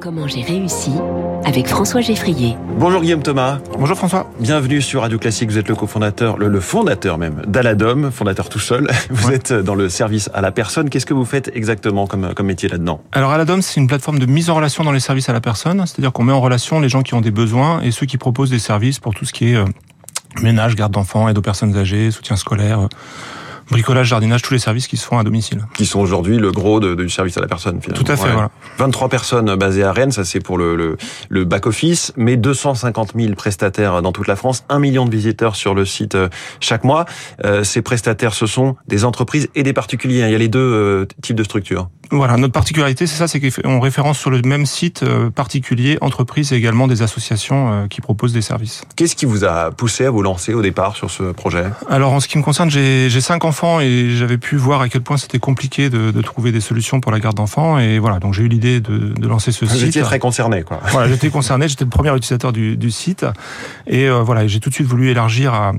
Comment j'ai réussi avec François Geffrier. Bonjour Guillaume Thomas. Bonjour François. Bienvenue sur Radio Classique. Vous êtes le cofondateur, le, le fondateur même d'Aladom, fondateur tout seul. Vous êtes dans le service à la personne. Qu'est-ce que vous faites exactement comme, comme métier là-dedans? Alors Aladom, c'est une plateforme de mise en relation dans les services à la personne. C'est-à-dire qu'on met en relation les gens qui ont des besoins et ceux qui proposent des services pour tout ce qui est euh, ménage, garde d'enfants, aide aux personnes âgées, soutien scolaire. Euh, bricolage, jardinage, tous les services qui se font à domicile. Qui sont aujourd'hui le gros de, du service à la personne, finalement. Tout à fait, Ouais. voilà. 23 personnes basées à Rennes, ça c'est pour le, le, le back-office, mais 250 000 prestataires dans toute la France, 1 million de visiteurs sur le site euh, chaque mois. Euh, ces prestataires, ce sont des entreprises et des particuliers. Il y a les deux euh, types de structures. Voilà, notre particularité, c'est ça, c'est qu'on référence sur le même site euh, particulier, entreprises et également des associations euh, qui proposent des services. Qu'est-ce qui vous a poussé à vous lancer au départ sur ce projet? Alors en ce qui me concerne, j'ai cinq enfants et j'avais pu voir à quel point c'était compliqué de, de trouver des solutions pour la garde d'enfants et voilà, donc j'ai eu l'idée de, de lancer ce Vous site. étiez très concerné, quoi. Voilà, j'étais concerné, j'étais le premier utilisateur du, du site et euh, voilà, j'ai tout de suite voulu élargir à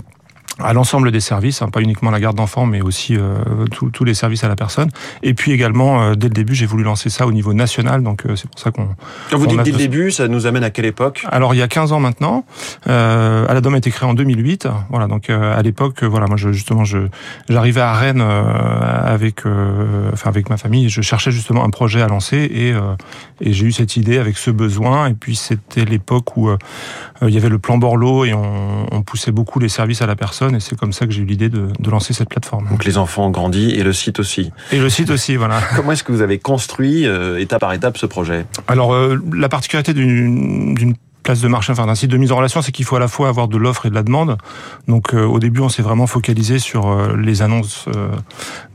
à l'ensemble des services, hein, pas uniquement la garde d'enfants, mais aussi euh, tous- les services à la personne. Et puis également, euh, dès le début, j'ai voulu lancer ça au niveau national, donc euh, c'est pour ça qu'on... Quand vous dites dès le début, ça nous amène à quelle époque? Alors il y a 15 ans maintenant, euh, Aladom a été créé en 2008. Voilà, donc euh, à l'époque, euh, voilà, moi je, justement, je j'arrivais à Rennes euh, avec, euh, enfin avec ma famille, je cherchais justement un projet à lancer et euh, et j'ai eu cette idée avec ce besoin. Et puis c'était l'époque où euh, il y avait le plan Borloo et on, on poussait beaucoup les services à la personne. Et c'est comme ça que j'ai eu l'idée de, de lancer cette plateforme. Donc les enfants ont grandi et le site aussi. Et le site aussi, voilà. Comment est-ce que vous avez construit euh, étape par étape ce projet? Alors, euh, la particularité d'une d'une place de marché, enfin d'un site de mise en relation, c'est qu'il faut à la fois avoir de l'offre et de la demande. Donc, euh, au début, on s'est vraiment focalisé sur euh, les annonces euh,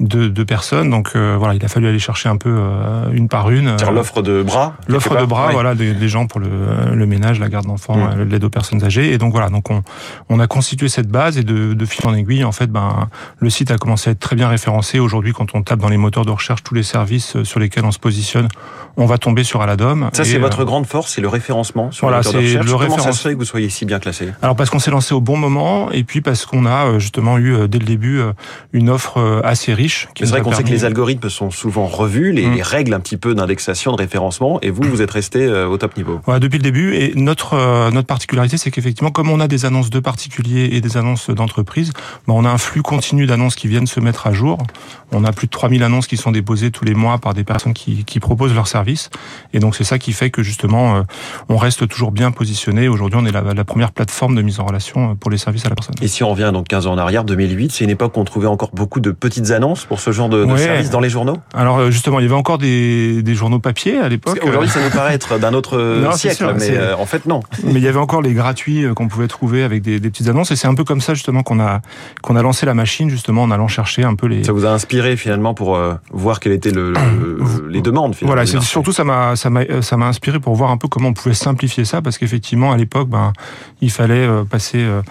de, de personnes. Donc, euh, voilà, il a fallu aller chercher un peu euh, une par une. Euh, l'offre de bras L'offre de bras, Oui. voilà, des, des gens pour le, le ménage, la garde d'enfants, Mm. euh, l'aide aux personnes âgées. Et donc voilà, donc on, on a constitué cette base et de, de fil en aiguille, en fait, ben le site a commencé à être très bien référencé. Aujourd'hui, quand on tape dans les moteurs de recherche tous les services sur lesquels on se positionne, on va tomber sur Aladom. Ça, c'est votre grande force, c'est le référencement sur Voilà, le moteur de c'est le Comment ça référence- se fait que vous soyez si bien classé? Alors parce qu'on s'est lancé au bon moment et puis parce qu'on a euh, justement eu euh, dès le début euh, une offre assez riche. C'est vrai qu'on sait que les algorithmes sont souvent revus, les, Mm. les règles un petit peu d'indexation, de référencement, et vous, vous êtes resté au top niveau. Voilà, depuis le début. Et notre notre particularité, c'est qu'effectivement, comme on a des annonces de particuliers et des annonces d'entreprises, ben, on a un flux continu d'annonces qui viennent se mettre à jour. On a plus de 3000 annonces qui sont déposées tous les mois par des personnes qui, qui proposent leurs services. Et donc, c'est ça qui fait que justement, on reste toujours bien positionné. Aujourd'hui, on est la, la première plateforme de mise en relation euh, pour les services à la personne. Et si on revient donc 15 ans en arrière, 2008, c'est une époque où on trouvait encore beaucoup de petites annonces pour ce genre de, de Ouais. services dans les journaux? Alors, euh, justement, il y avait encore des, des journaux papier à l'époque. qu'aujourd'hui, ça nous paraît être d'un autre Non, c'est siècle, sûr, mais euh, en fait, non. Mais il y avait encore les gratuits euh, qu'on pouvait trouver avec des, des petites annonces et c'est un peu comme ça justement qu'on a qu'on a lancé la machine justement en allant chercher un peu les Ça vous a inspiré finalement pour euh, voir quelles étaient le, le- les demandes finalement. voilà surtout ça m'a ça m'a euh, ça m'a inspiré pour voir un peu comment on pouvait simplifier ça parce qu'effectivement à l'époque ben il fallait euh, passer euh,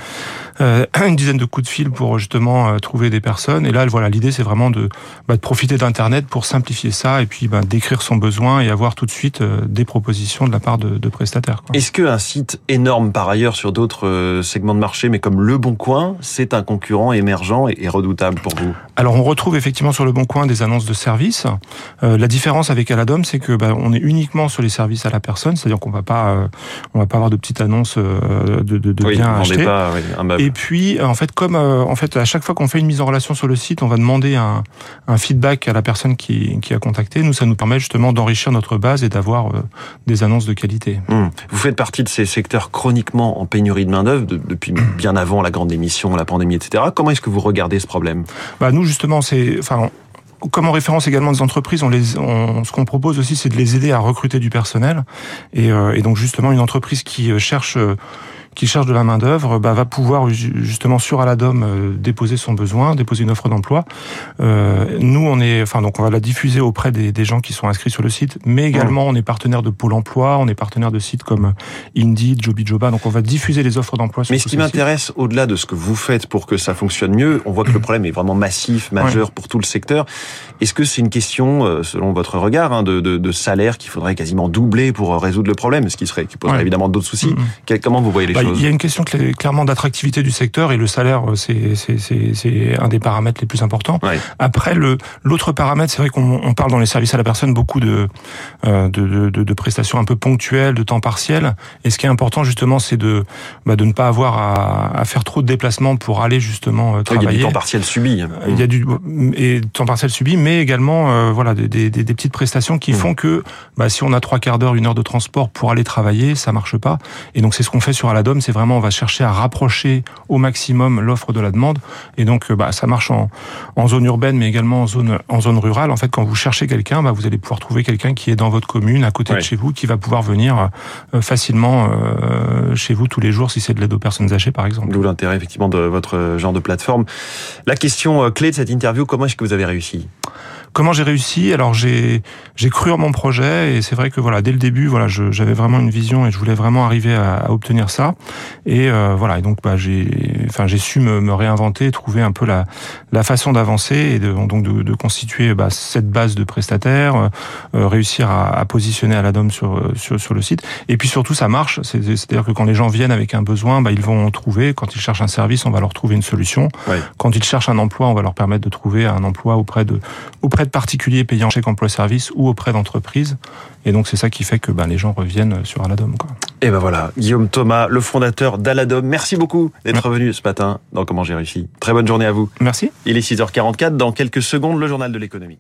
euh, une dizaine de coups de fil pour justement trouver des personnes et là voilà l'idée c'est vraiment de bah, profiter d'internet pour simplifier ça et puis ben, d'écrire son besoin et avoir tout de suite des propositions de la part de, de prestataires. Est-ce qu'un site énorme par ailleurs sur d'autres segments de marché, mais comme Le Bon Coin, c'est un concurrent émergent et redoutable pour vous? Alors on retrouve effectivement sur le bon coin des annonces de services. Euh, la différence avec Aladom, c'est que bah, on est uniquement sur les services à la personne, c'est-à-dire qu'on va pas, euh, on va pas avoir de petites annonces euh, de, de, de Oui, biens pas oui, un meuble. Et puis, en fait, comme euh, en fait, à chaque fois qu'on fait une mise en relation sur le site, on va demander un, un feedback à la personne qui, qui a contacté. Nous, ça nous permet justement d'enrichir notre base et d'avoir euh, des annonces de qualité. Hum. Vous faites partie de ces secteurs chroniquement en pénurie de main-d'œuvre de- depuis bien avant la grande émission, la pandémie, etc. Comment est-ce que vous regardez ce problème? Bah nous justement, c'est, enfin, comme on référence également des entreprises, on les, on, ce qu'on propose aussi, c'est de les aider à recruter du personnel. Et, euh, donc justement, une entreprise qui euh, cherche euh, qui cherche de la main d'œuvre bah, va pouvoir ju- justement sur Aladom euh, déposer son besoin, déposer une offre d'emploi. Euh, nous, on est, enfin donc on va la diffuser auprès des, des gens qui sont inscrits sur le site, mais également on est partenaire de Pôle Emploi, on est partenaire de sites comme Indeed, Jobijoba, donc on va diffuser les offres d'emploi. sur Mais ce qui m'intéresse, au-delà de ce que vous faites pour que ça fonctionne mieux, on voit que le problème est vraiment massif, majeur pour tout le secteur. Est-ce que c'est une question, euh, selon votre regard, hein, de, de, de salaire qu'il faudrait quasiment doubler pour euh, résoudre le problème, ce qui serait, qui poserait Ouais. évidemment d'autres soucis? Quel- Comment vous voyez les Bah, Il y a une question clairement d'attractivité du secteur et le salaire, c'est c'est un des paramètres les plus importants. Ouais. Après, l'autre paramètre, c'est vrai qu'on parle dans les services à la personne beaucoup de, de, de, de, prestations un peu ponctuelles, de temps partiel. Et ce qui est important justement, c'est de bah, de ne pas avoir à, à, faire trop de déplacements pour aller justement travailler. Il y a du temps partiel subi. Il y a du et temps partiel subi, mais également voilà des, des, des, petites prestations qui mmh. font que bah, si on a trois quarts d'heure, une heure de transport pour aller travailler, ça marche pas. Et donc c'est ce qu'on fait sur C'est vraiment on va chercher à rapprocher au maximum l'offre de la demande. Et donc bah, ça marche en, en zone urbaine, mais également en zone en zone rurale. En fait, quand vous cherchez quelqu'un, bah, vous allez pouvoir trouver quelqu'un qui est dans votre commune, à côté Ouais. de chez vous, qui va pouvoir venir euh, facilement euh, chez vous tous les jours si c'est de l'aide aux personnes âgées, par exemple. D'où l'intérêt effectivement de votre genre de plateforme. La question euh, clé de cette interview, comment est-ce que vous avez réussi? Comment j'ai réussi. Alors j'ai j'ai cru en mon projet et c'est vrai que voilà dès le début voilà j'avais vraiment une vision et je voulais vraiment arriver à, à obtenir ça. Et euh, voilà. Et donc bah j'ai enfin j'ai su me, me, réinventer trouver un peu la la façon d'avancer et de, donc de, de constituer bah, cette base de prestataires euh, réussir à, à, positionner Aladom sur, sur sur le site. Et puis surtout ça marche. C'est-à-dire que quand les gens viennent avec un besoin bah, ils vont trouver. Quand ils cherchent un service on va leur trouver une solution. Quand ils cherchent un emploi on va leur permettre de trouver un emploi auprès de auprès de particuliers payant chèque emploi service ou auprès d'entreprises. Et donc c'est ça qui fait que ben, les gens reviennent sur Aladom. Quoi. Et ben voilà, Guillaume Thomas, le fondateur d'Aladom. Merci beaucoup d'être venu ce matin dans Comment j'ai réussi. Très bonne journée à vous. Merci. Il est 6h44. Dans quelques secondes, le journal de l'économie.